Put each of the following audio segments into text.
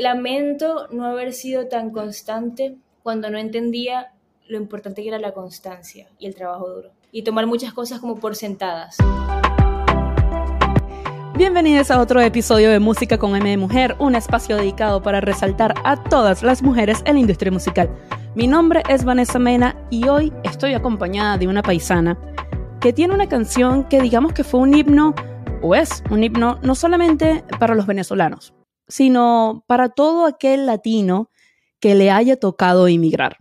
lamento no haber sido tan constante cuando no entendía lo importante que era la constancia y el trabajo duro. Y tomar muchas cosas como por sentadas. Bienvenidos a otro episodio de Música con M de Mujer, un espacio dedicado para resaltar a todas las mujeres en la industria musical. Mi nombre es Vanessa Mena y hoy estoy acompañada de una paisana que tiene una canción que digamos que fue un himno, o es un himno, no solamente para los venezolanos, sino para todo aquel latino que le haya tocado emigrar.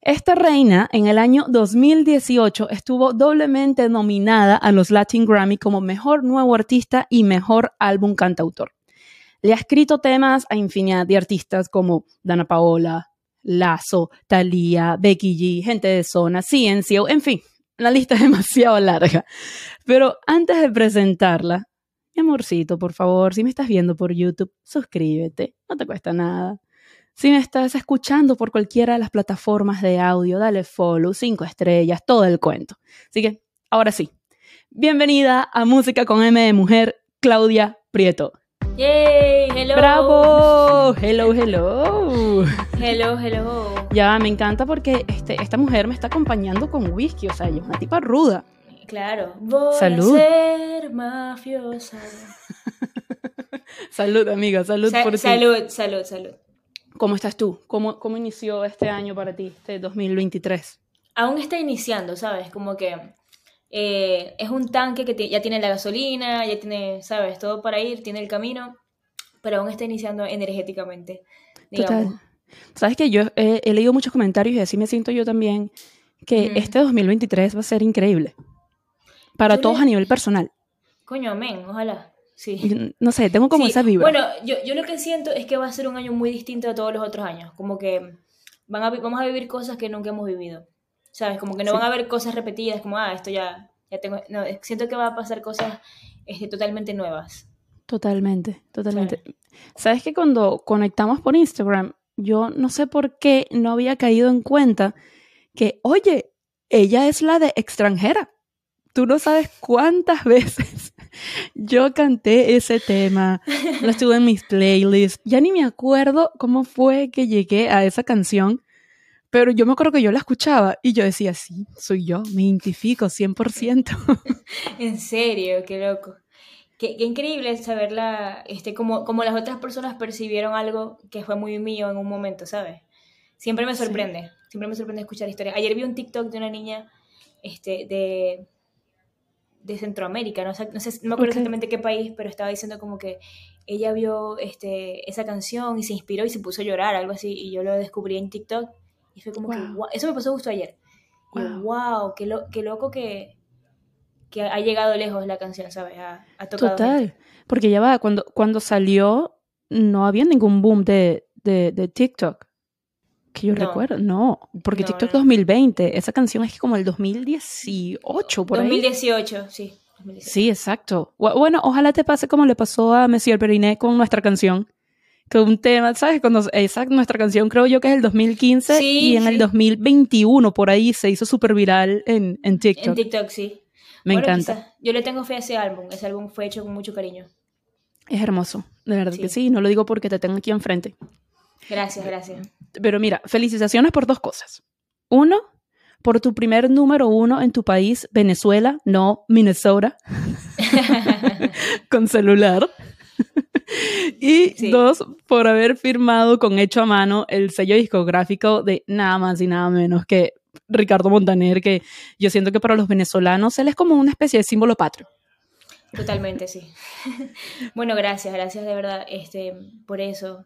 Esta reina en el año 2018 estuvo doblemente nominada a los Latin Grammy como Mejor Nuevo Artista y Mejor Álbum Cantautor. Le ha escrito temas a infinidad de artistas como Dana Paola, Lazo, Thalía, Becky G, Gente de Zona, Ciencio, en fin, la lista es demasiado larga. Pero antes de presentarla, mi amorcito, por favor, si me estás viendo por YouTube, suscríbete, no te cuesta nada. Si me estás escuchando por cualquiera de las plataformas de audio, dale follow, cinco estrellas, todo el cuento. Así que, ahora sí, bienvenida a Música con M de Mujer, Claudia Prieto. ¡Yay! ¡Hello! ¡Bravo! ¡Hello, hello! Hello, hello. Ya, me encanta porque este, esta mujer me está acompañando con whisky, o sea, ella es una tipa ruda. Claro. Voy Salud. a ser mafiosa. salud, amiga, salud Sa- por ti. salud, salud, salud. ¿Cómo estás tú? ¿Cómo, ¿Cómo inició este año para ti, este 2023? Aún está iniciando, ¿sabes? Como que eh, es un tanque que ya tiene la gasolina, ya tiene, ¿sabes? Todo para ir, tiene el camino, pero aún está iniciando energéticamente. Digamos. Total. Sabes que yo he, he leído muchos comentarios y así me siento yo también, que Ujú. este 2023 va a ser increíble. Para todos le- a nivel personal. Coño, amén, ojalá. Sí. No sé, tengo como Sí, esa vibra. Bueno, yo, yo lo que siento es que va a ser un año muy distinto a todos los otros años. Como que van a, vamos a vivir cosas que nunca hemos vivido. ¿Sabes? Como que no Sí. van a haber cosas repetidas, como, ah, esto ya, ya tengo. No, siento que va a pasar cosas este, totalmente nuevas. Totalmente, totalmente. Sabes que cuando conectamos por Instagram, yo no sé por qué no había caído en cuenta que, oye, ella es la de extranjera. Tú no sabes cuántas veces yo canté ese tema, lo estuve en mis playlists. Ya ni me acuerdo cómo fue que llegué a esa canción, pero yo me acuerdo que yo la escuchaba y yo decía, sí, soy yo, me identifico 100%. En serio, qué loco. Qué, qué increíble saberla, este, como, como las otras personas percibieron algo que fue muy mío en un momento, ¿sabes? Siempre me Sí. sorprende, siempre me sorprende escuchar historias. Ayer vi un TikTok de una niña este, de, de Centroamérica, no, sé- no, sé, no me acuerdo exactamente qué país, pero estaba diciendo como que ella vio este, esa canción y se inspiró y se puso a llorar, algo así, y yo lo descubrí en TikTok y fue como que, Wow. Eso me pasó justo ayer. Y yo, Wow. wow, qué, lo- qué loco que, que ha llegado lejos la canción, ¿sabes? Ha, ha tocado Total, gente. porque ya va, cuando, cuando salió no había ningún boom de, de, de TikTok. Que yo No. recuerdo, no, porque No, TikTok no. 2020, esa canción es como el 2018, por ahí. 2018, sí. 2018. Sí, exacto. Bu- Bueno, ojalá te pase como le pasó a Monsieur Periné con nuestra canción. Que un tema, ¿sabes? Cuando esa nuestra canción creo yo que es el 2015 Sí, y en el sí. 2021 por ahí se hizo súper viral en, en TikTok. En TikTok, sí. Me Bueno, encanta. quizás. Yo le tengo fe a ese álbum. Ese álbum fue hecho con mucho cariño. Es hermoso, de verdad que Sí. sí. No lo digo porque te tengo aquí enfrente. Gracias, gracias. Pero mira, felicitaciones por dos cosas. Uno, por tu primer número uno en tu país, Venezuela, no Minnesota, con celular. y Sí. dos, por haber firmado con hecho a mano el sello discográfico de nada más y nada menos que Ricardo Montaner, que yo siento que para los venezolanos él es como una especie de símbolo patrio. Totalmente, sí. bueno, gracias, gracias de verdad este, por eso.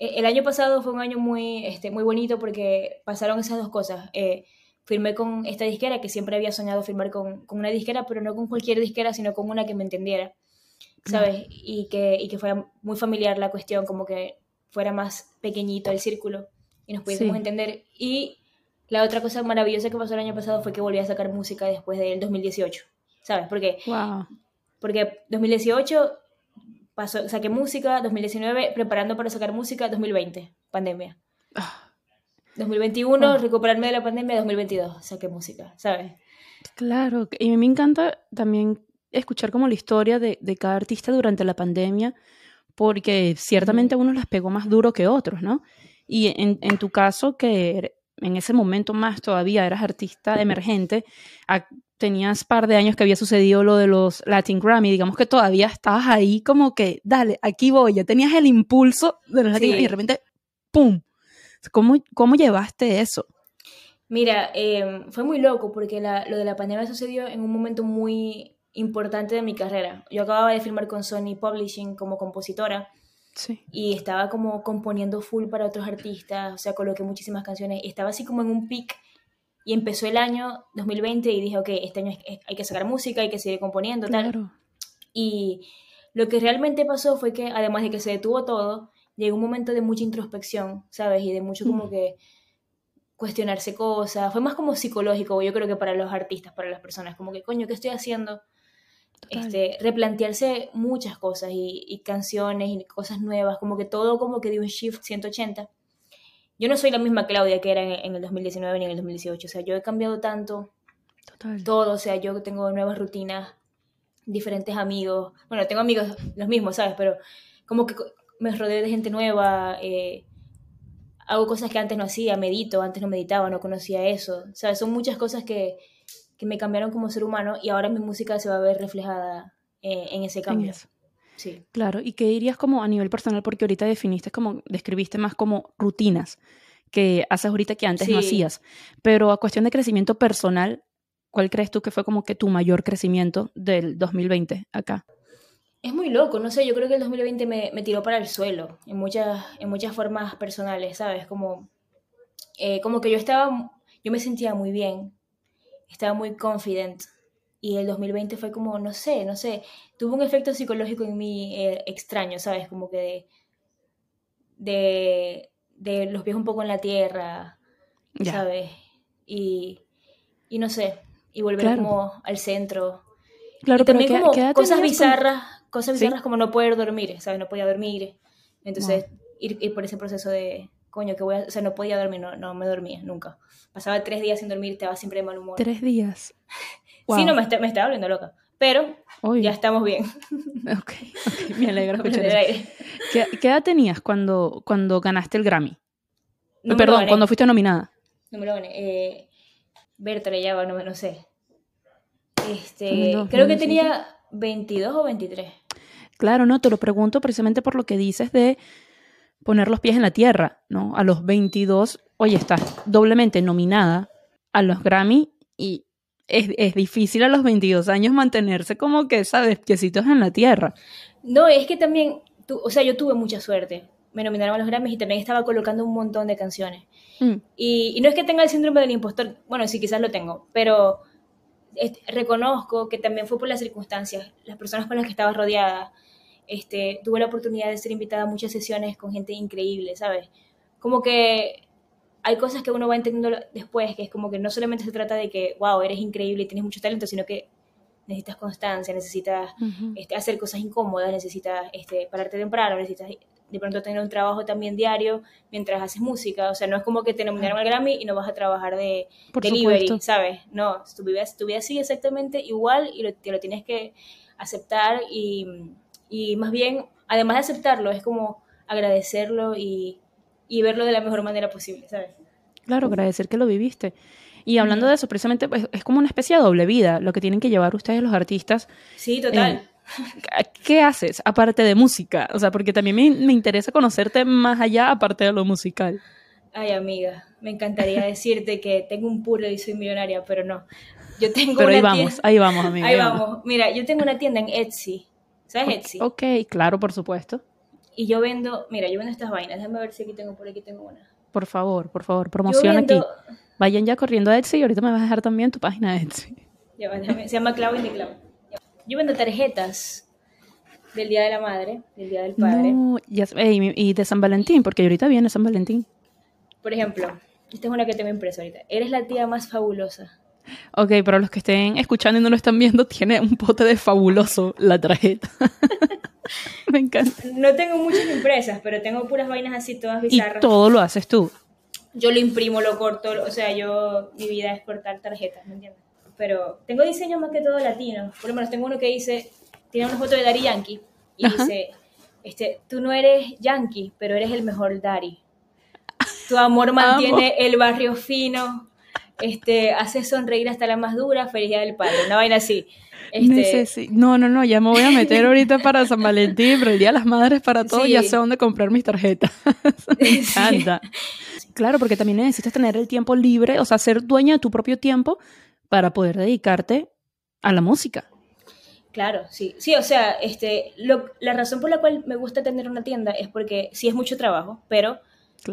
E- El año pasado fue un año muy, este, muy bonito porque pasaron esas dos cosas. Eh, firmé con esta disquera que siempre había soñado firmar con, con una disquera, pero no con cualquier disquera, sino con una que me entendiera, ¿sabes? Y que, y que fuera muy familiar la cuestión, como que fuera más pequeñito el círculo y nos pudiésemos Sí. entender. Y la otra cosa maravillosa que pasó el año pasado fue que volví a sacar música después del 2018, ¿sabes? Porque Wow. porque 2018 saqué música, 2019 preparando para sacar música, 2020, pandemia. Ah, 2021 Ah. recuperarme de la pandemia, 2022 saqué música, ¿sabes? Claro, y a mí me encanta también escuchar como la historia de, de cada artista durante la pandemia, porque ciertamente a unos las pegó más duro que otros, ¿no? Y en, en tu caso, que en ese momento más todavía eras artista emergente, tenías par de años que había sucedido lo de los Latin Grammy, digamos que todavía estabas ahí como que, dale, aquí voy, ya tenías el impulso de los Latin y de repente, ¡pum! ¿Cómo, cómo llevaste eso? Mira, em, fue muy loco porque lo de la pandemia sucedió en un momento muy importante de mi carrera. Yo acababa de filmar con Sony Publishing como compositora y estaba como componiendo full para otros artistas, o sea, coloqué muchísimas canciones y estaba así como en un pic y empezó el año 2020 y dije, ok, este año hay que sacar música, hay que seguir componiendo, tal. Y lo que realmente pasó fue que, además de que se detuvo todo, llegó un momento de mucha introspección, ¿sabes? Y de mucho como mm. que cuestionarse cosas. Fue más como psicológico, yo creo que para los artistas, para las personas, como que, coño, ¿qué estoy haciendo? Este, replantearse muchas cosas y, canciones y cosas nuevas, como que todo como que dio un shift 180. Yo no soy la misma Claudia que era en, el 2019 ni en el 2018, o sea, yo he cambiado tanto, todo, o sea, yo tengo nuevas rutinas, diferentes amigos, bueno, tengo amigos los mismos, ¿sabes? Pero como que me rodeo de gente nueva, eh, hago cosas que antes no hacía, medito, antes no meditaba, no conocía eso, o sea, son muchas cosas que que me cambiaron como ser humano y ahora mi música se va a ver reflejada eh, en ese cambio. Sí. Claro, ¿y qué dirías como a nivel personal? Porque ahorita definiste como, describiste más como rutinas que haces ahorita que antes no hacías. Pero a cuestión de crecimiento personal, ¿cuál crees tú que fue como que tu mayor crecimiento del 2020 acá? Es muy loco, no sé, yo creo que el 2020 me, me tiró para el suelo en muchas, en muchas formas personales, ¿sabes? Como, eh, como que yo estaba, yo me sentía muy bien, estaba muy confident. Y el 2020 fue como, no sé, no sé, tuvo un efecto psicológico en mí eh, extraño, ¿sabes? Como que de, de, los pies un poco en la tierra, ¿sabes? Y, y, no sé, y volver como al centro. Claro, y también como cosas bizarras, cosas bizarras como no poder dormir, ¿sabes? No podía dormir. Entonces, ir, ir, por ese proceso de, coño, que voy a, o sea, no podía dormir, no, no me dormía nunca. Pasaba tres días sin dormir, estaba siempre de mal humor. Tres días. Sí, no, me, me estaba volviendo loca. Pero ya estamos bien. Ok, me alegro escuchar eso. ¿Qué, ¿Qué, edad tenías cuando, cuando ganaste el Grammy? Perdón, cuando fuiste nominada. No me lo gané. Eh, Berta le llama, no, no sé. Este, creo que tenía 22 o 23. Claro, no, te lo pregunto precisamente por lo que dices de poner los pies en la tierra, ¿no? A los 22, oye, estás doblemente nominada a los Grammy y es, difícil a los 22 años mantenerse como que, ¿sabes? Piecitos en la tierra. No, es que también, o sea, yo tuve mucha suerte. Me nominaron a los Grammys y también estaba colocando un montón de canciones. Mm. Y, y, no es que tenga el síndrome del impostor, bueno, sí, quizás lo tengo, pero reconozco que también fue por las circunstancias, las personas con las que estaba rodeada, este, tuve la oportunidad de ser invitada a muchas sesiones con gente increíble, ¿sabes? Como que hay cosas que uno va entendiendo después, que es como que no solamente se trata de que, wow, eres increíble y tienes mucho talento, sino que necesitas constancia, necesitas este, hacer cosas incómodas, necesitas este, pararte temprano, necesitas de pronto tener un trabajo también diario mientras haces música. O sea, no es como que te nominaron al Grammy y no vas a trabajar de delivery, ¿sabes? No, tu vida, tu vida sigue exactamente igual y te lo tienes que aceptar y y más bien, además de aceptarlo, es como agradecerlo y, verlo de la mejor manera posible, ¿sabes? Claro, agradecer que lo viviste. Y hablando de eso, precisamente pues, es como una especie de doble vida lo que tienen que llevar ustedes los artistas. Sí, total. Eh, ¿Qué haces aparte de música? O sea, porque también me, interesa conocerte más allá aparte de lo musical. Ay, amiga, me encantaría decirte que tengo un puro y soy millonaria, pero no. Yo tengo pero ahí vamos, ahí vamos, amiga. Ahí vamos. Mira, yo tengo una tienda en Etsy ¿Sabes Etsy? Ok, claro, por supuesto. Y yo vendo, mira, yo vendo estas vainas. Déjame ver si aquí tengo, por aquí tengo una. Por favor, por favor, promociona aquí. Vayan ya corriendo a Etsy y ahorita me vas a dejar también tu página de Etsy. Ya, se llama Clau y Clau. Yo vendo tarjetas del Día de la Madre, del Día del Padre. No, y de San Valentín, porque ahorita viene San Valentín. Por ejemplo, esta es una que tengo impresa ahorita. Eres la tía más fabulosa. Ok, pero los que estén escuchando y no lo están viendo, tiene un pote de fabuloso la tarjeta. Me encanta. No tengo muchas impresas, pero tengo puras vainas así, todas bizarras. Y todo lo haces tú. Yo lo imprimo, lo corto, o sea, yo, mi vida es cortar tarjetas, ¿me entiendes? Pero tengo diseños más que todo latinos. Por lo menos tengo uno que dice, tiene una foto de Dari Yankee y dice, este, tú no eres yankee, pero eres el mejor daddy. Tu amor mantiene el barrio fino, este, hace sonreír hasta la más dura, felicidad del padre, una vaina así. Este... No, no, no, ya me voy a meter ahorita para San Valentín, pero el Día de las Madres para todo, ya sé dónde comprar mis tarjetas. me encanta. Claro, porque también necesitas tener el tiempo libre, o sea, ser dueña de tu propio tiempo para poder dedicarte a la música. Claro, sí. Sí, o sea, este, la razón por la cual me gusta tener una tienda es porque sí es mucho trabajo, pero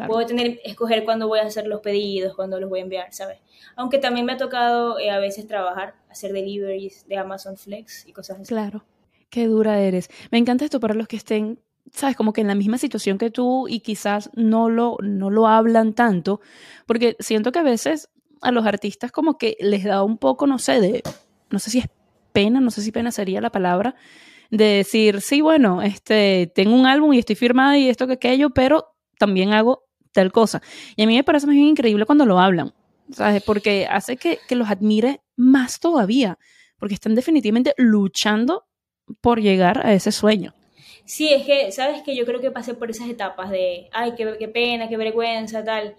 puedo tener, escoger cuándo voy a hacer los pedidos, cuándo los voy a enviar, ¿sabes? Aunque también me ha tocado eh, a veces trabajar, hacer deliveries de Amazon Flex y cosas así. Claro. Qué dura eres. Me encanta esto para los que estén, sabes, como que en la misma situación que tú y quizás no lo, no lo hablan tanto, porque siento que a veces a los artistas como que les da un poco, no sé, de, no sé si es pena, no sé si pena sería la palabra, de decir, sí, bueno, este, tengo un álbum y estoy firmada y esto que aquello, pero también hago tal cosa. Y a mí me parece más bien increíble cuando lo hablan, ¿sabes? Porque hace que, que los admire más todavía, porque están definitivamente luchando por llegar a ese sueño. Sí, es que, ¿sabes? Que yo creo que pasé por esas etapas de, ay, qué, qué pena, qué vergüenza, tal,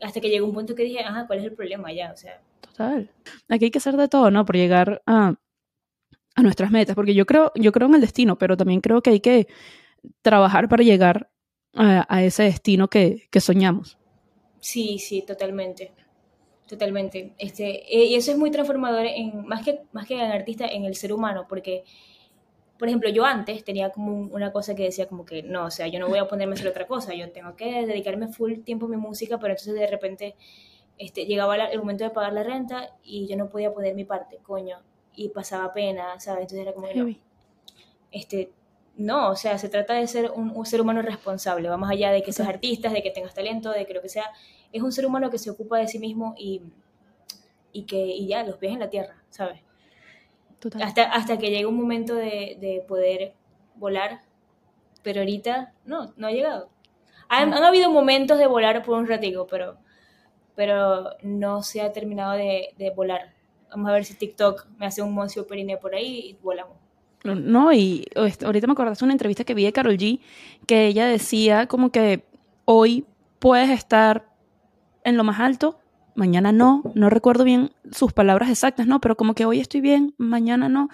hasta que llegó un punto que dije, ajá, ¿cuál es el problema ya? O sea. Total. Aquí hay que hacer de todo, ¿no? Por llegar a, a nuestras metas, porque yo creo, yo creo en el destino, pero también creo que hay que trabajar para llegar a, ese destino que, que, soñamos. Sí, sí, totalmente. Totalmente. Este, eh, y eso es muy transformador en, más que, más que en artista, en el ser humano, porque, por ejemplo, yo antes tenía como una cosa que decía como que, no, o sea, yo no voy a ponerme a hacer otra cosa, yo tengo que dedicarme full tiempo a mi música, pero entonces de repente este, llegaba el momento de pagar la renta y yo no podía poner mi parte, coño y pasaba pena, ¿sabes? Entonces era como, no, este, no, o sea, se trata de ser un, ser humano responsable, vamos allá de que seas artista, de que tengas talento, de que lo que sea, es un ser humano que se ocupa de sí mismo y, y que y ya, los pies en la tierra, ¿sabes? Total. Hasta, hasta que llega un momento de, de poder volar, pero ahorita no, no ha llegado. Han, han, habido momentos de volar por un ratico, pero, pero no se ha terminado de, de volar Vamos a ver si TikTok me hace un moncio perine por ahí y volamos. No, y ahorita me acordaste una entrevista que vi de Carol G, que ella decía como que hoy puedes estar en lo más alto, mañana no, no recuerdo bien sus palabras exactas, no, pero como que hoy estoy bien, mañana no.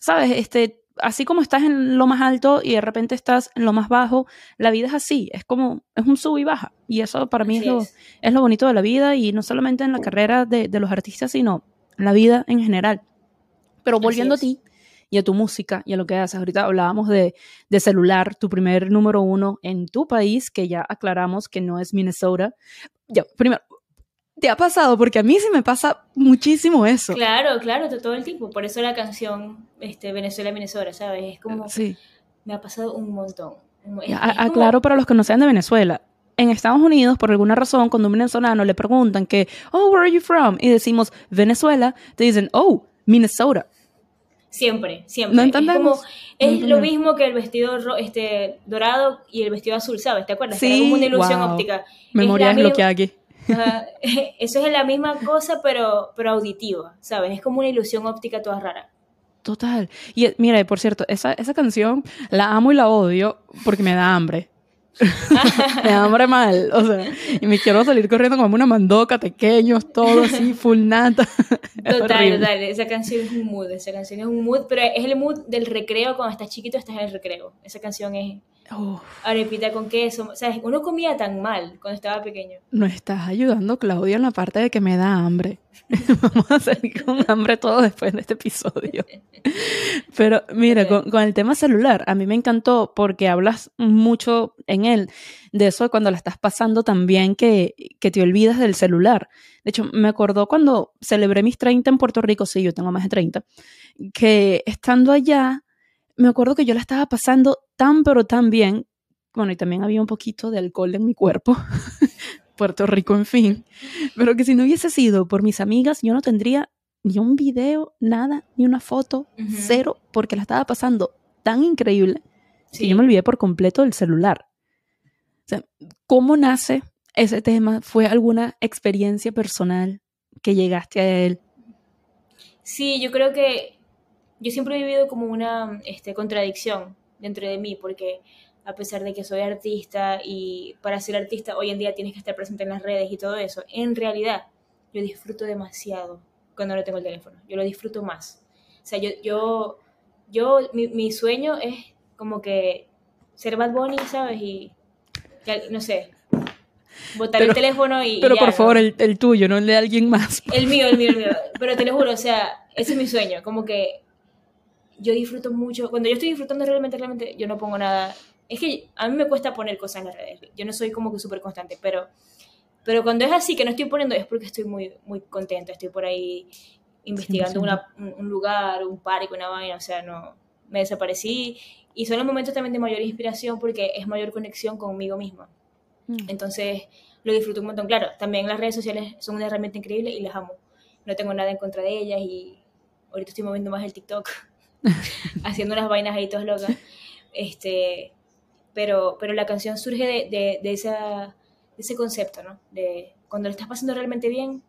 Sabes, este, así como estás en lo más alto y de repente estás en lo más bajo, la vida es así, es como, es un sub y baja. Y eso para mí es lo, es. lo, bonito de la vida y no solamente en la carrera de, de los artistas, sino la vida en general. Pero volviendo a ti y a tu música y a lo que haces, ahorita hablábamos de, de, celular, tu primer número uno en tu país, que ya aclaramos que no es Minnesota. Ya, primero, ¿te ha pasado? Porque a mí sí me pasa muchísimo eso. Claro, claro, todo el tiempo. Por eso la canción este, Venezuela, Minnesota, ¿sabes? Es como... Sí. Me ha pasado un montón. aclaro para los que no sean de Venezuela en Estados Unidos, por alguna razón, cuando un venezolano le preguntan que, oh, where are you from? Y decimos Venezuela, te dicen, oh, Minnesota. Siempre, siempre. No entendemos. Es, lo mismo que el vestido este, dorado y el vestido azul, ¿sabes? ¿Te acuerdas? Sí, Era como una ilusión óptica. Memoria es, lo que aquí. eso es la misma cosa, pero, pero auditiva, ¿sabes? Es como una ilusión óptica toda rara. Total. Y mira, por cierto, esa, esa canción la amo y la odio porque me da hambre. me hambre mal, o sea, y me quiero salir corriendo como una mandoca, pequeños, todo así, full nata. total, total, esa canción es un mood, esa canción es un mood, pero es el mood del recreo, cuando estás chiquito estás en el recreo, esa canción es arepita con queso, o sea, uno comía tan mal cuando estaba pequeño. No estás ayudando, Claudia, en la parte de que me da hambre. Vamos a salir con hambre todo después de este episodio. Pero mira, con, con, el tema celular, a mí me encantó porque hablas mucho en él de eso de cuando la estás pasando también que, que te olvidas del celular. De hecho, me acordó cuando celebré mis 30 en Puerto Rico, sí, yo tengo más de 30, que estando allá, me acuerdo que yo la estaba pasando tan pero tan bien, bueno, y también había un poquito de alcohol en mi cuerpo, Puerto Rico, en fin, pero que si no hubiese sido por mis amigas, yo no tendría ni un video, nada, ni una foto, cero, porque la estaba pasando tan increíble que yo me olvidé por completo del celular. O sea, ¿cómo nace ese tema? ¿Fue alguna experiencia personal que llegaste a él? Sí, yo creo que yo siempre he vivido como una este, contradicción dentro de mí, porque a pesar de que soy artista y para ser artista hoy en día tienes que estar presente en las redes y todo eso, en realidad yo disfruto demasiado cuando no tengo el teléfono, yo lo disfruto más. O sea, yo, yo, yo mi, mi sueño es como que ser Bad Bunny, ¿sabes? Y, no sé, botar el teléfono y... Pero por favor, el, el, tuyo, no el de alguien más. El mío, el mío, el mío. Pero te lo juro, o sea, ese es mi sueño, como que yo disfruto mucho, cuando yo estoy disfrutando realmente, realmente, yo no pongo nada es que a mí me cuesta poner cosas en las redes. Yo no soy como que súper constante, pero, pero cuando es así, que no estoy poniendo, es porque estoy muy, muy contenta. Estoy por ahí investigando un, lugar, un parque, una vaina. O sea, no, me desaparecí. Y son los momentos también de mayor inspiración porque es mayor conexión conmigo misma. Mm. Entonces, lo disfruto un montón. Claro, también las redes sociales son una herramienta increíble y las amo. No tengo nada en contra de ellas y ahorita estoy moviendo más el TikTok, haciendo unas vainas ahí todas locas. Este, pero, pero la canción surge de, de, esa, ese concepto, ¿no? De cuando lo estás pasando realmente bien,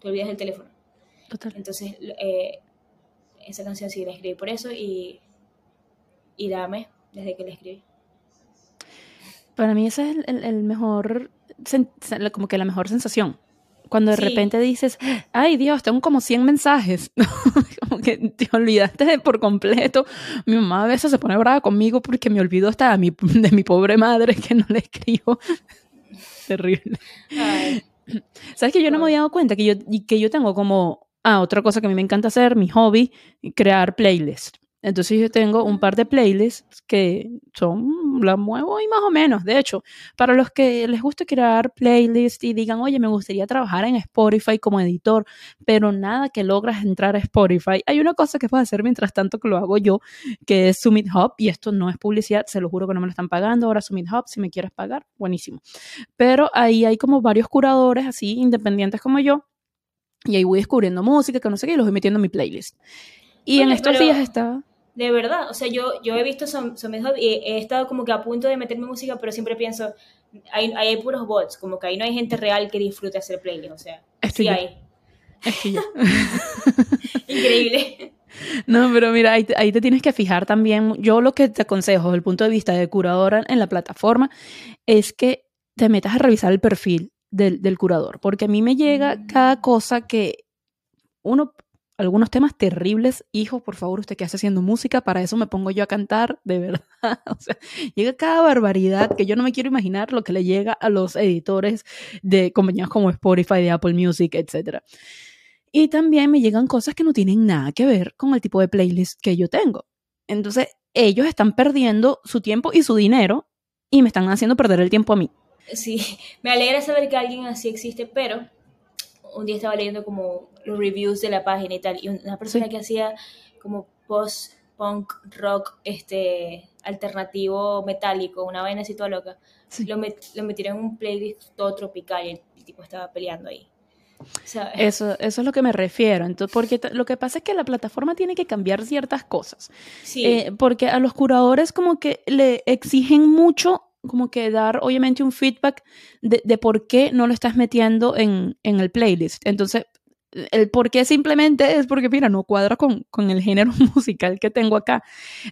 te olvidas del teléfono. Total. Entonces, eh, esa canción sí la escribí por eso y, y la amé desde que la escribí. Para mí esa es el, el mejor, como que la mejor sensación cuando de repente dices, ay Dios, tengo como 100 mensajes, como que te olvidaste de por completo. Mi mamá a veces se pone brava conmigo porque me olvido hasta de mi, de mi pobre madre que no le escribo. Terrible. ¿Sabes que yo no me había dado cuenta que yo, que yo tengo como, ah, otra cosa que a mí me encanta hacer, mi hobby, crear playlists. Entonces yo tengo un par de playlists que son, las muevo y más o menos. De hecho, para los que les gusta crear playlists y digan, oye, me gustaría trabajar en Spotify como editor, pero nada que logras entrar a Spotify, hay una cosa que puedo hacer mientras tanto que lo hago yo, que es Summit Hub, y esto no es publicidad, se lo juro que no me lo están pagando. Ahora Summit Hub, si me quieres pagar, buenísimo. Pero ahí hay como varios curadores así, independientes como yo, y ahí voy descubriendo música, que no sé qué, y los voy metiendo en mi playlist. Y en estos días está de verdad, o sea, yo, yo he visto Summit Hub y he estado como que a punto de meterme música, pero siempre pienso, hay, hay puros bots, como que ahí no hay gente real que disfrute hacer playlist, o sea, sí hay. Increíble. No, pero mira, ahí, ahí, te tienes que fijar también. Yo lo que te aconsejo desde el punto de vista de curadora en la plataforma es que te metas a revisar el perfil del, del curador, porque a mí me llega mm. cada cosa que uno algunos temas terribles. Hijo, por favor, usted que hace haciendo música, para eso me pongo yo a cantar, de verdad. O sea, llega cada barbaridad que yo no me quiero imaginar lo que le llega a los editores de compañías como Spotify, de Apple Music, etc. Y también me llegan cosas que no tienen nada que ver con el tipo de playlist que yo tengo. Entonces, ellos están perdiendo su tiempo y su dinero y me están haciendo perder el tiempo a mí. Sí, me alegra saber que alguien así existe, pero un día estaba leyendo como los reviews de la página y tal, y una persona que hacía como post-punk rock este alternativo metálico, una vaina así toda loca, lo, lo, metieron en un playlist todo tropical y el, tipo estaba peleando ahí. Eso, eso es lo que me refiero. Entonces, porque lo que pasa es que la plataforma tiene que cambiar ciertas cosas. Sí. Eh, porque a los curadores como que le exigen mucho como que dar obviamente un feedback de, de por qué no lo estás metiendo en, en, el playlist. Entonces, el por qué simplemente es porque, mira, no cuadra con, con el género musical que tengo acá.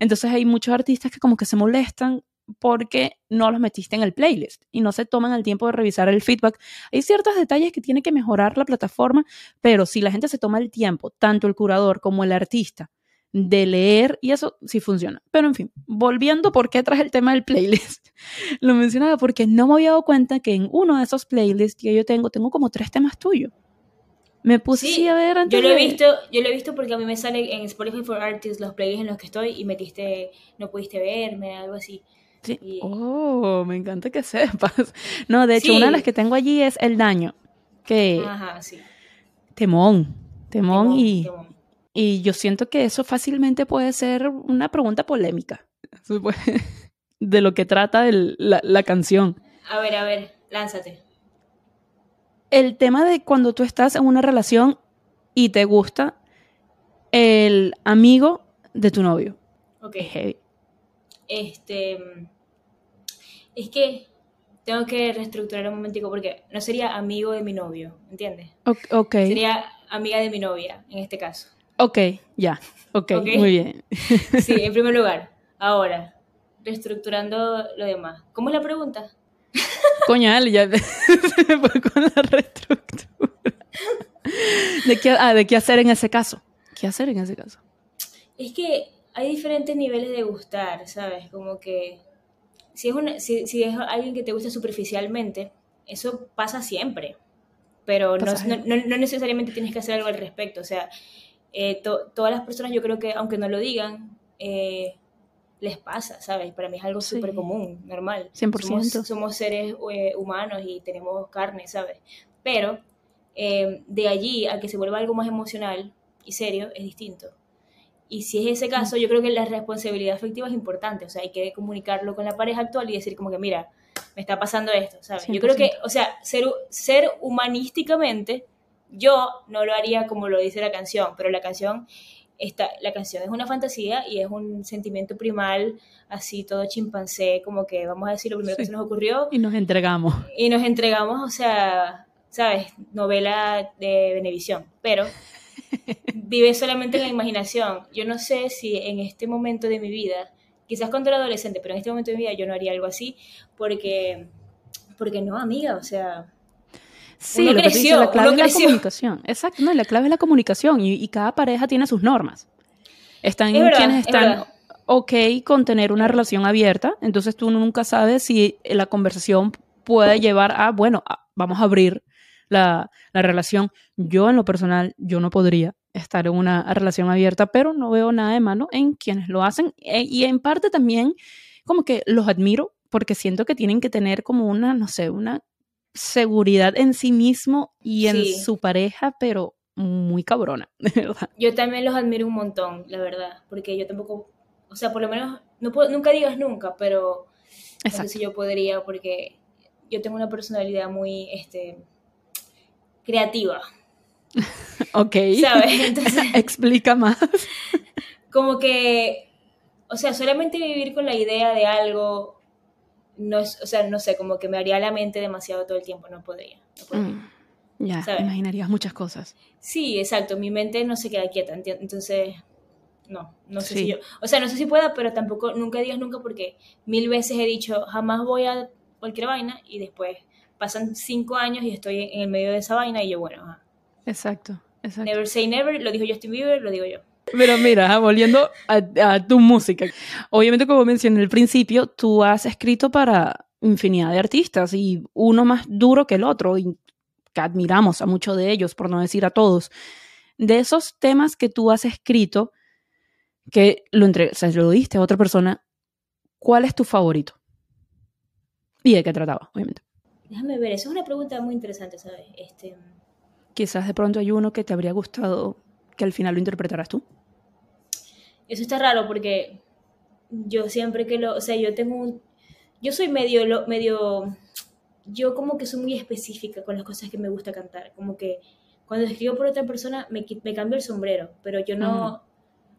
Entonces hay muchos artistas que como que se molestan porque no los metiste en el playlist y no se toman el tiempo de revisar el feedback. Hay ciertos detalles que tiene que mejorar la plataforma, pero si la gente se toma el tiempo, tanto el curador como el artista, de leer y eso sí funciona. Pero en fin, volviendo por qué traje el tema del playlist. Lo mencionaba porque no me había dado cuenta que en uno de esos playlists que yo tengo, tengo como tres temas tuyos. Me puse a ver antes. Yo lo he visto, yo lo he visto porque a mí me sale en Spotify for Artists los playlists en los que estoy y metiste, no pudiste verme, algo así. Sí. Oh, me encanta que sepas. No, de hecho, una de las que tengo allí es El Daño. Que. Ajá, sí. Temón. Temón, y. Y yo siento que eso fácilmente puede ser una pregunta polémica de lo que trata la, la canción. A ver, a ver, lánzate. El tema de cuando tú estás en una relación y te gusta el amigo de tu novio. Ok. Este. Es que tengo que reestructurar un momentico porque no sería amigo de mi novio, ¿entiendes? Ok. Sería amiga de mi novia, en este caso. Ok, ya. ok, muy bien. sí, en primer lugar. Ahora, reestructurando lo demás. ¿Cómo es la pregunta? Coño, ya se fue con la reestructura. ¿De qué, ah, ¿De qué hacer en ese caso? ¿Qué hacer en ese caso? Es que hay diferentes niveles de gustar, ¿sabes? Como que si es, una, si, si es alguien que te gusta superficialmente, eso pasa siempre, pero no, no, no, necesariamente tienes que hacer algo al respecto. O sea, eh, todas las personas yo creo que aunque no lo digan, eh, les pasa, ¿sabes? Para mí es algo súper común, normal. 100%. Somos, seres eh, humanos y tenemos carne, ¿sabes? Pero de allí a que se vuelva algo más emocional y serio es distinto. Y si es ese caso, yo creo que la responsabilidad afectiva es importante, o sea, hay que comunicarlo con la pareja actual y decir como que, mira, me está pasando esto, ¿sabes? Yo creo que, o sea, ser, ser humanísticamente, yo no lo haría como lo dice la canción, pero la canción, está, la canción es una fantasía y es un sentimiento primal, así todo chimpancé, como que vamos a decir lo primero que se nos ocurrió. Y nos entregamos. Y nos entregamos, o sea, ¿sabes? Novela de Benevisión, pero vive solamente en la imaginación. Yo no sé si en este momento de mi vida, quizás cuando era adolescente, pero en este momento de mi vida yo no haría algo así, porque, porque no, amiga, o sea... Sí, lo creció, la clave es la comunicación. Exacto, no, la clave es la comunicación y, cada pareja tiene sus normas. Están quienes están ok con tener una relación abierta, entonces tú nunca sabes si la conversación puede llevar a, bueno, vamos a abrir la, la, relación. Yo en lo personal, yo no podría estar en una relación abierta, pero no veo nada de malo en quienes lo hacen eh, y en parte también como que los admiro porque siento que tienen que tener como una, no sé, una seguridad en sí mismo y en su pareja, pero muy cabrona, de verdad. Yo también los admiro un montón, la verdad, porque yo tampoco, o sea, por lo menos, no puedo, nunca digas nunca, pero no sé si yo podría, porque yo tengo una personalidad muy, este, creativa. ok. ¿Sabes? Entonces, Explica más. Como que, o sea, solamente vivir con la idea de algo, no es, o sea, no sé, como que me haría la mente demasiado todo el tiempo, no podría. Mm, ya, imaginarías muchas cosas. Sí, exacto, mi mente no se queda quieta, entonces, no, no sé si yo, o sea, no sé si pueda, pero tampoco, nunca digas nunca porque mil veces he dicho, jamás voy a cualquier vaina y después pasan cinco años y estoy en el medio de esa vaina y yo, bueno, Exacto, exacto. Never say never, lo dijo Justin Bieber, lo digo yo. Pero mira, volviendo a, tu música. Obviamente, como mencioné al principio, tú has escrito para infinidad de artistas y uno más duro que el otro, y que admiramos a muchos de ellos, por no decir a todos. De esos temas que tú has escrito, que lo, entre, o lo diste a otra persona, ¿cuál es tu favorito? ¿Y de qué trataba, obviamente? Déjame ver, eso es una pregunta muy interesante, ¿sabes? Este... Quizás de pronto hay uno que te habría gustado que al final lo interpretaras tú. Eso está raro porque yo siempre que lo, o sea, yo tengo un, yo soy medio, medio, yo como que soy muy específica con las cosas que me gusta cantar, como que cuando escribo por otra persona me, me cambio el sombrero, pero yo no,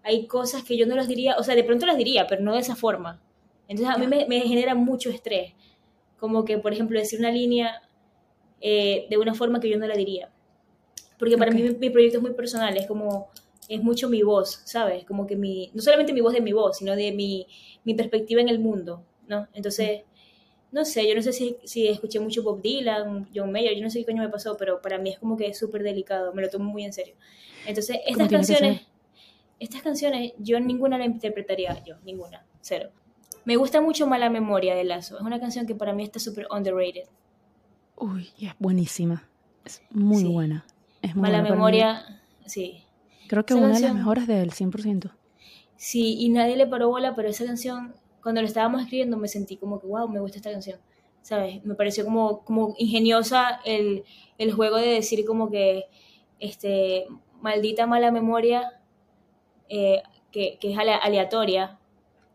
hay cosas que yo no las diría, o sea, de pronto las diría, pero no de esa forma. Entonces a mí me, me genera mucho estrés. Como que, por ejemplo, decir una línea eh, de una forma que yo no la diría. Porque para mí mi, proyecto es muy personal, es como, es mucho mi voz, ¿sabes? Como que mi, no solamente mi voz de mi voz, sino de mi, mi perspectiva en el mundo, ¿no? Entonces, no sé, yo no sé si, si escuché mucho Bob Dylan, John Mayer, yo no sé qué coño me pasó, pero para mí es como que es súper delicado, me lo tomo muy en serio. Entonces, estas canciones, estas canciones, yo ninguna la interpretaría yo, ninguna, cero. Me gusta mucho Mala Memoria de Lazo. Es una canción que para mí está súper underrated. Uy, es buenísima. Es muy buena. Es Mala Memoria, sí. Creo que una de las mejores del 100%. Sí, y nadie le paró bola, pero esa canción, cuando la estábamos escribiendo, me sentí como que, wow, me gusta esta canción. ¿Sabes? Me pareció como, como ingeniosa el, el juego de decir como que, este, maldita mala memoria, eh, que, que es aleatoria,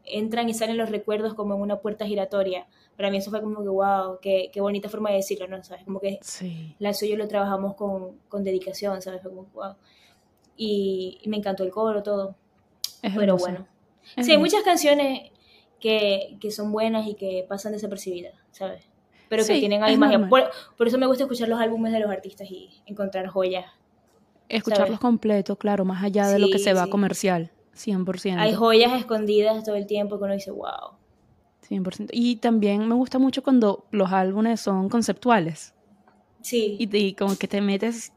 entran y salen los recuerdos como en una puerta giratoria. Para mí eso fue como que, wow, qué, qué bonita forma de decirlo, ¿no? ¿Sabes? Como que la suyo lo trabajamos con, con dedicación, ¿sabes? como, wow. Y, me encantó el coro, todo. Pero bueno. sí, hay muchas canciones que, que, son buenas y que pasan desapercibidas, ¿sabes? Pero que tienen algo más. Por, por, eso me gusta escuchar los álbumes de los artistas y encontrar joyas. Escucharlos completos, claro, más allá de lo que se va comercial. 100%. Hay joyas escondidas todo el tiempo que uno dice, wow. 100%. Y también me gusta mucho cuando los álbumes son conceptuales. Sí. Y, y como que te metes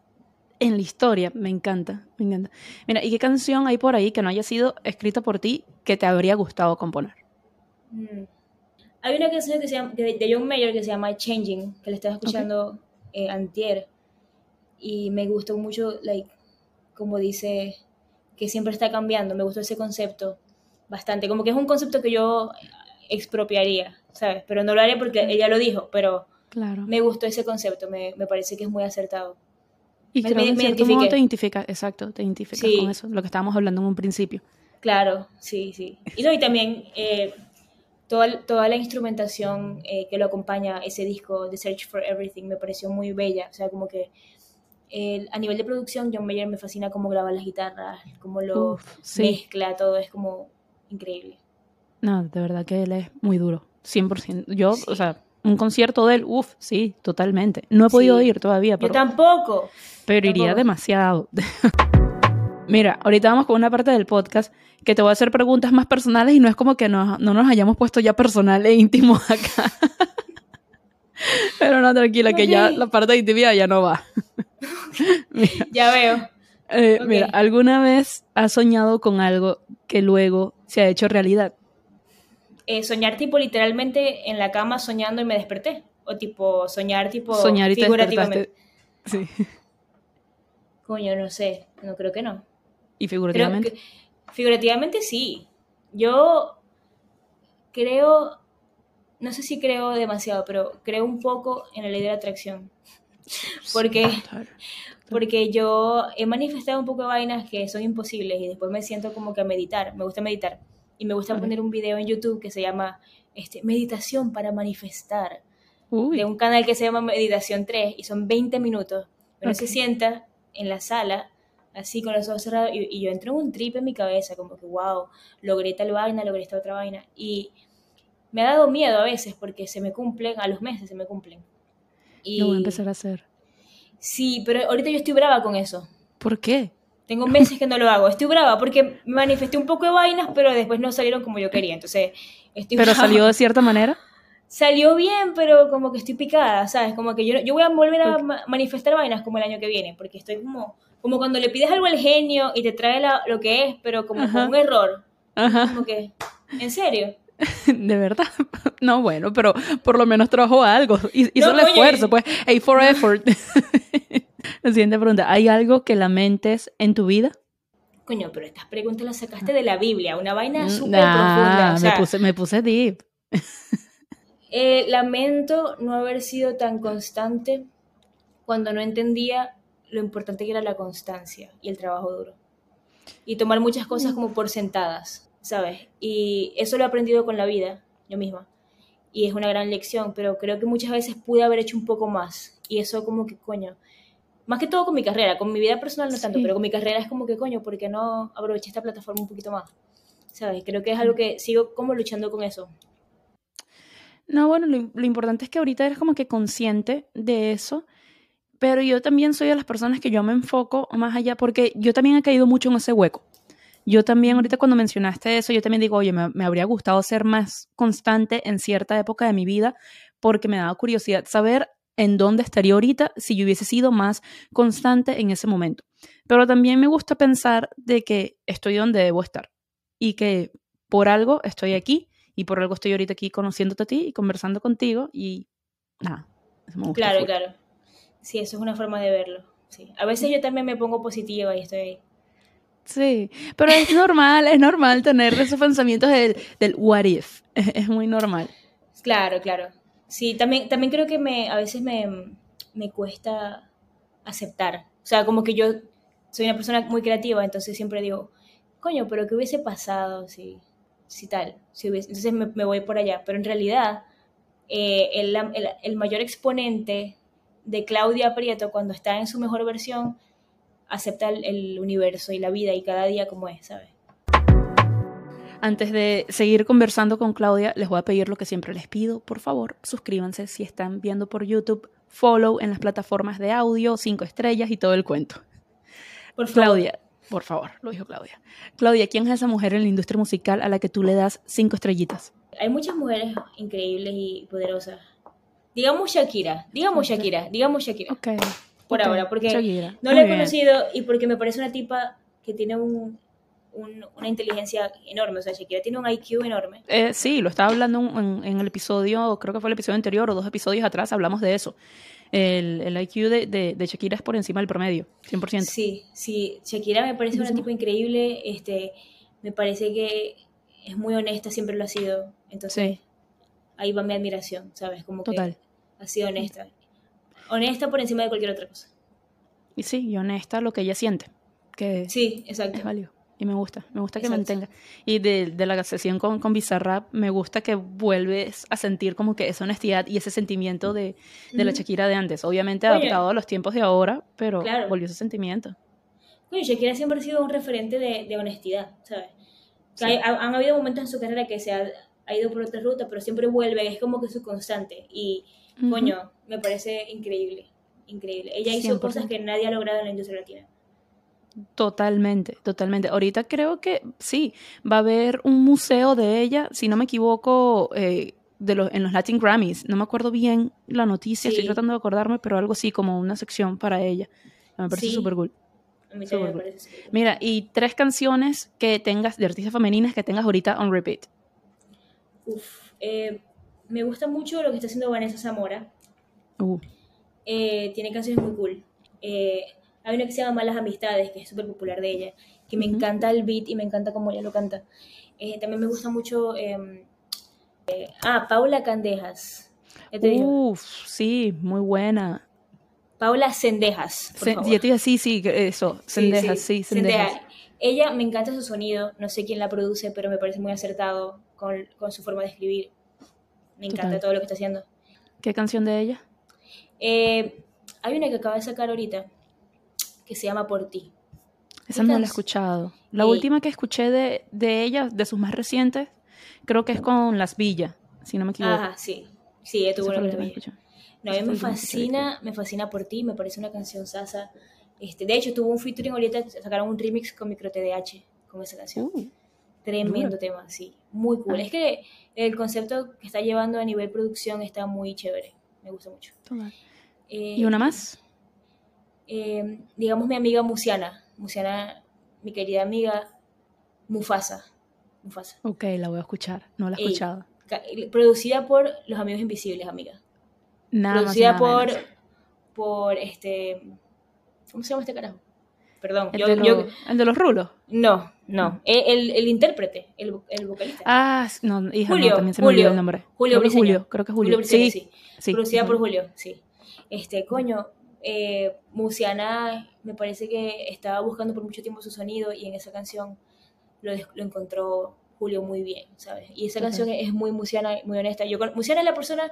en la historia. Me encanta, me encanta. Mira, ¿y qué canción hay por ahí que no haya sido escrita por ti que te habría gustado componer? Mm. Hay una canción que se llama, de, de John Mayer que se llama Changing, que la estaba escuchando eh, antier. Y me gustó mucho, like, como dice, que siempre está cambiando. Me gustó ese concepto bastante. Como que es un concepto que yo expropiaría, ¿sabes? Pero no lo haré porque ella lo dijo, pero Claro. me gustó ese concepto. Me, me parece que es muy acertado. Y me- creo que me- en me cierto modo identifiqué. te identificas, exacto, te identificas Sí. con eso, lo que estábamos hablando en un principio. Claro, sí, sí. Y, no, y también eh, toda, toda la instrumentación eh, que lo acompaña ese disco, The Search for Everything, me pareció muy bella. O sea, como que eh, a nivel de producción, John Mayer me fascina cómo graba las guitarras, cómo lo Uf, sí. mezcla, todo es como increíble. No, de verdad que él es muy duro, 100%. Yo, Sí. o sea, un concierto de él, uff, sí, totalmente. No he podido Sí. ir todavía, Yo pero, tampoco. pero iría demasiado. Mira, ahorita vamos con una parte del podcast que te voy a hacer preguntas más personales y no es como que no, no nos hayamos puesto ya personal e íntimo acá. Pero no, tranquila, que ya la parte de intimidad ya no va. Mira, Ya veo. eh, mira, ¿alguna vez has soñado con algo que luego se ha hecho realidad? Eh, soñar tipo literalmente en la cama soñando y me desperté. O tipo soñar tipo Soñar y te figurativamente. Sí. Coño, no sé. No creo que no. Y figurativamente. que- figurativamente sí. Yo creo, no sé si creo demasiado, pero creo un poco en la ley de la atracción. Porque, porque yo he manifestado un poco de vainas que son imposibles y después me siento como que a meditar. Me gusta meditar. Y me gusta poner un video en YouTube que se llama este, Meditación para manifestar. Uy, De un canal que se llama Meditación 3 y son 20 minutos. Uno se sienta en la sala así con los ojos cerrados y, y yo entro en un trip en mi cabeza, como que, wow, logré tal vaina, logré esta otra vaina. Y me ha dado miedo a veces porque se me cumplen, a los meses se me cumplen. Y lo voy a empezar a hacer. Sí, pero ahorita yo estoy brava con eso. ¿Por qué? Tengo meses que no lo hago. Estoy brava porque manifesté un poco de vainas, pero después no salieron como yo quería. Entonces, estoy ¿Pero brava. salió de cierta manera? Salió bien, pero como que estoy picada, ¿sabes? Como que yo, yo voy a volver a ma- manifestar vainas como el año que viene, porque estoy como, como cuando le pides algo al genio y te trae la- lo que es, pero como con un error. Ajá, Como que, ¿en serio? de verdad. No, bueno, pero por lo menos trajo algo. Hi- Hizo No, el esfuerzo, pues. A for effort. La siguiente pregunta. ¿Hay algo que lamentes en tu vida? Coño, pero estas preguntas las sacaste de la Biblia, una vaina Mm, súper nah, profunda. O sea, me, puse, me puse deep. eh, lamento no haber sido tan constante cuando no entendía lo importante que era la constancia y el trabajo duro. Y tomar muchas cosas como por sentadas, ¿sabes? Y eso lo he aprendido con la vida, yo misma. Y es una gran lección, pero creo que muchas veces pude haber hecho un poco más. Y eso como que, coño, más que todo con mi carrera, con mi vida personal no tanto, Sí. pero con mi carrera es como que, coño, ¿por qué no aproveché esta plataforma un poquito más? ¿Sabes? Creo que es algo que sigo como luchando con eso. No, bueno, lo, lo importante es que ahorita eres como que consciente de eso, pero yo también soy de las personas que yo me enfoco más allá, porque yo también he caído mucho en ese hueco. Yo también, ahorita cuando mencionaste eso, yo también digo, oye, me, me habría gustado ser más constante en cierta época de mi vida, porque me daba curiosidad saber en dónde estaría ahorita si yo hubiese sido más constante en ese momento. Pero también me gusta pensar de que estoy donde debo estar y que por algo estoy aquí y por algo estoy ahorita aquí conociéndote a ti y conversando contigo y nada. eso me gusta Claro, claro. Sí, eso es una forma de verlo. Sí. A veces yo también me pongo positiva y estoy ahí. Sí, pero es normal, es normal tener esos pensamientos del, del what if. Es, muy normal. Claro, claro. Sí, también, también creo que me, a veces me, me cuesta aceptar. O sea, como que yo soy una persona muy creativa, entonces siempre digo, coño, pero ¿qué hubiese pasado si, si tal? Si hubiese... Entonces me, me voy por allá. Pero en realidad, eh, el, el, el mayor exponente de Claudia Prieto cuando está en su mejor versión acepta el, el universo y la vida y cada día como es, ¿sabes? Antes de seguir conversando con Claudia, les voy a pedir lo que siempre les pido. Por favor, suscríbanse si están viendo por YouTube, follow en las plataformas de audio, cinco estrellas y todo el cuento. Por favor. Claudia, por favor, lo dijo Claudia. Claudia, ¿quién es esa mujer en la industria musical a la que tú le das cinco estrellitas? Hay muchas mujeres increíbles y poderosas. Digamos Shakira, digamos Shakira, digamos Shakira. Ok. Por ok, ahora, porque no la he conocido y porque me parece una tipa que tiene un, un- una inteligencia enorme. O sea, Shakira tiene un IQ enorme. Eh, sí, lo estaba hablando en, en el episodio, creo que fue el episodio anterior o dos episodios atrás, hablamos de eso. El, el IQ de, de, de Shakira es por encima del promedio, 100%. Sí, sí, Shakira me parece una tipa increíble, este, me parece que es muy honesta, siempre lo ha sido, entonces Sí. ahí va mi admiración, ¿sabes? Como Total. que ha sido honesta, honesta por encima de cualquier otra cosa. Y sí, y honesta lo que ella siente, que Sí, exacto. es válido. Y me gusta, me gusta que Exacto. mantenga. Y de, de la sesión con, con Bizarrap, me gusta que vuelves a sentir como que esa honestidad y ese sentimiento de, de la. Shakira de antes. Obviamente Oye. adaptado a los tiempos de ahora, pero Claro. volvió ese sentimiento. Coño, Shakira siempre ha sido un referente de, de honestidad, ¿sabes? Sí. Que hay- ha- han habido momentos en su carrera que se ha, ha ido por otra ruta, pero siempre vuelve, es como que su constante. Y, Coño, me parece increíble, increíble. Ella hizo 100%. cosas que nadie ha logrado en la industria latina. Totalmente, totalmente. Ahorita creo que sí, va a haber un museo de ella, si no me equivoco, eh, de los, en los Latin Grammys. No me acuerdo bien la noticia, estoy tratando de acordarme, pero algo así como una sección para ella. Me parece Sí. súper cool. Súper me cool. parece. Mira, y tres canciones que tengas de artistas femeninas que tengas ahorita on repeat. Uf, eh, me gusta mucho lo que está haciendo Vanessa Zamora. Uh, Eh, tiene canciones muy cool. Eh, hay una que se llama Malas Amistades, que es súper popular de ella, que me encanta el beat y me encanta cómo ella lo canta. Eh, también me gusta mucho... eh, ah, Paula Candejas. Digo. Uf, sí, muy buena. Paula Cendejas, por Se- favor. ya te iba- sí, sí, eso, Sendejas, sí, Cendejas. Sendejas. Ella me encanta su sonido, no sé quién la produce, pero me parece muy acertado con, con su forma de escribir. Me encanta Total. todo lo que está haciendo. ¿Qué canción de ella? Eh, hay una que acaba de sacar ahorita que se llama Por ti. Esa no la he escuchado. La última que escuché de, de ella, de sus más recientes, creo que es con Las Villas, si no me equivoco. Ajá, sí. Sí, ella Esa tuvo fue una que. No, a mí me fascina, me fascina por ti, me parece una canción sasa. Este, de hecho, tuvo un featuring ahorita, sacaron un remix con Micro TDH con esa canción. Uh, Tremendo tema, sí. Muy cool. Ah. Es que el concepto que está llevando a nivel producción está muy chévere. Me gusta mucho. Eh, ¿Y una más? eh, digamos mi amiga Musiana. Musiana, mi querida amiga Mufasa. Mufasa. Ok, la voy a escuchar. No la he escuchado. Producida por Los Amigos Invisibles, amiga. Nada más producida nada por, menos. por este. ¿Cómo se llama este carajo? Perdón, El, yo, de yo- los, el de los rulos. no, no, el, el, intérprete, el, el vocalista. Ah, no, hija, no, Julio, también se me Julio, olvidó el nombre. Julio creo. Julio, creo que Julio. Briseño, sí, sí. sí. producida ujú. por Julio, sí. Este, coño, eh, Musiana me parece que estaba buscando por mucho tiempo su sonido y en esa canción lo, lo encontró Julio muy bien, ¿sabes? Y esa canción es muy Musiana, muy honesta. Yo, Musiana es la persona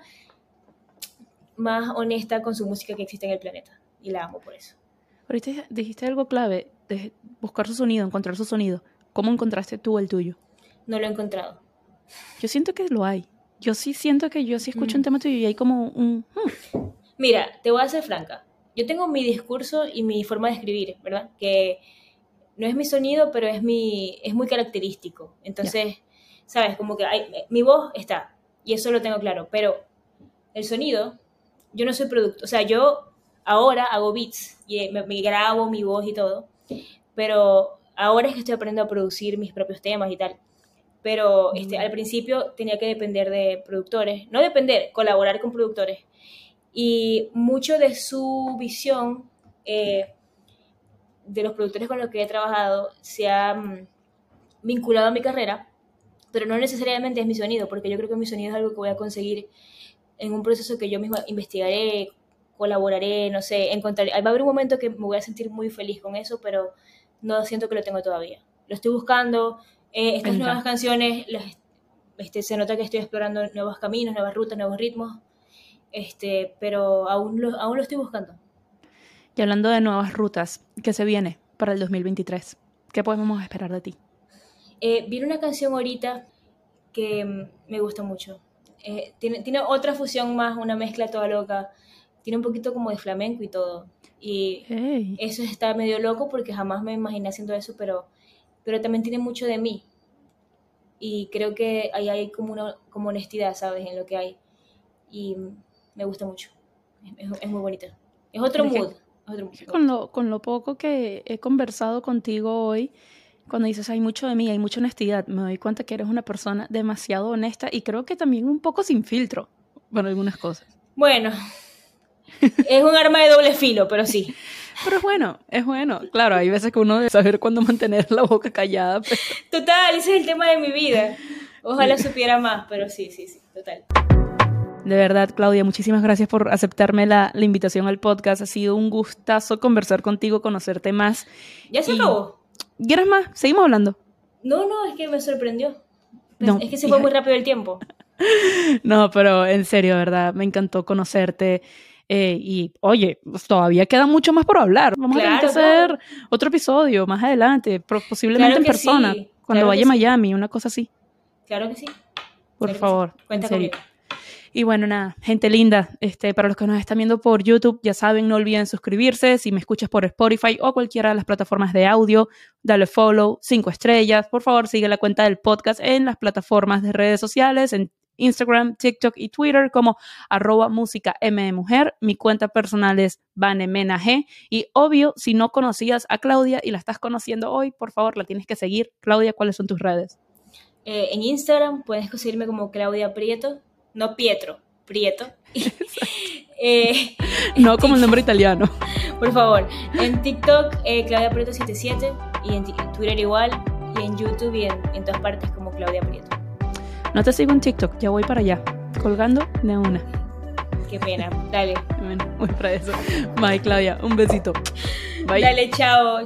más honesta con su música que existe en el planeta y la amo por eso. Ahorita dijiste algo clave, de buscar su sonido, encontrar su sonido. ¿Cómo encontraste tú el tuyo? No lo he encontrado. Yo siento que lo hay. Yo sí siento que yo sí escucho Mm. un tema tuyo y hay como un... hmm, Mira, te voy a ser franca. Yo tengo mi discurso y mi forma de escribir, ¿verdad? Que no es mi sonido, pero es mi es muy característico. Entonces, sabes, como que hay, mi voz está y eso lo tengo claro, pero el sonido, yo no soy producto, o sea, yo ahora hago beats y me, me grabo mi voz y todo, pero ahora es que estoy aprendiendo a producir mis propios temas y tal. Pero este, Mm. al principio tenía que depender de productores, no depender, colaborar con productores y mucho de su visión eh, de los productores con los que he trabajado se ha mm, vinculado a mi carrera, pero no necesariamente es mi sonido, porque yo creo que mi sonido es algo que voy a conseguir en un proceso que yo misma investigaré, colaboraré, no sé, encontraré. Va a haber un momento que me voy a sentir muy feliz con eso, pero no siento que lo tengo todavía. Lo estoy buscando. eh, estas Vendrá. nuevas canciones, las- este, se nota que estoy explorando nuevos caminos, nuevas rutas, nuevos ritmos este, pero aún lo, aún lo estoy buscando. Y hablando de nuevas rutas, ¿qué se viene para el 2023? ¿Qué podemos esperar de ti? Eh, vi una canción ahorita que mm, me gusta mucho. Eh, tiene, tiene otra fusión más, una mezcla toda loca. Tiene un poquito como de flamenco y todo. Y Hey. eso está medio loco porque jamás me imaginé haciendo eso, pero, pero también tiene mucho de mí. y creo que ahí hay como una como honestidad, ¿sabes? En lo que hay. Y me gusta mucho. Es, es muy bonito. Es otro que- mood. otro mood. Con lo, con lo poco que he conversado contigo hoy, cuando dices hay mucho de mí, hay mucha honestidad, me doy cuenta que eres una persona demasiado honesta y creo que también un poco sin filtro para algunas cosas. Bueno, es un arma de doble filo, pero sí. Pero es bueno, es bueno. Claro, hay veces que uno debe saber cuándo mantener la boca callada. pero- Total, ese es el tema de mi vida. Ojalá supiera más, pero sí, sí, sí, total. De verdad, Claudia, muchísimas gracias por aceptarme la, la invitación al podcast. Ha sido un gustazo conversar contigo, conocerte más. ¿Ya se Y- acabó? ¿Quieres más? Seguimos hablando. No, no, es que me sorprendió. No, es que se fue hija. muy rápido el tiempo. No, pero en serio, verdad, me encantó conocerte. Eh, y oye, pues, todavía queda mucho más por hablar. Vamos a tener que hacer claro. otro episodio más adelante, posiblemente Claro en persona, sí, cuando vaya a sí. Miami, una cosa así. Claro que sí. Por Claro que sí. favor, Cuenta conmigo. Y bueno, nada, gente linda, este, para los que nos están viendo por YouTube, ya saben, no olviden suscribirse. Si me escuchas por Spotify o cualquiera de las plataformas de audio, dale follow, cinco estrellas. Por favor, sigue la cuenta del podcast en las plataformas de redes sociales, en Instagram, TikTok y Twitter como arroba música M de mujer. Mi cuenta personal es Vanemena G. Y obvio, si no conocías a Claudia y la estás conociendo hoy, por favor, la tienes que seguir. Claudia, ¿cuáles son tus redes? Eh, en Instagram puedes conseguirme como Claudia Prieto, no Pietro, Prieto. Eh, No como el nombre italiano. por favor, en TikTok, eh, Claudia Prieto 77 y en, Twitter igual, y en YouTube y en, en todas partes como Claudia Prieto. No te sigo en TikTok, ya voy para allá. Colgando de una. Qué pena. Dale. Bueno, voy para eso. Bye, Claudia. Un besito. Bye. Dale, chao.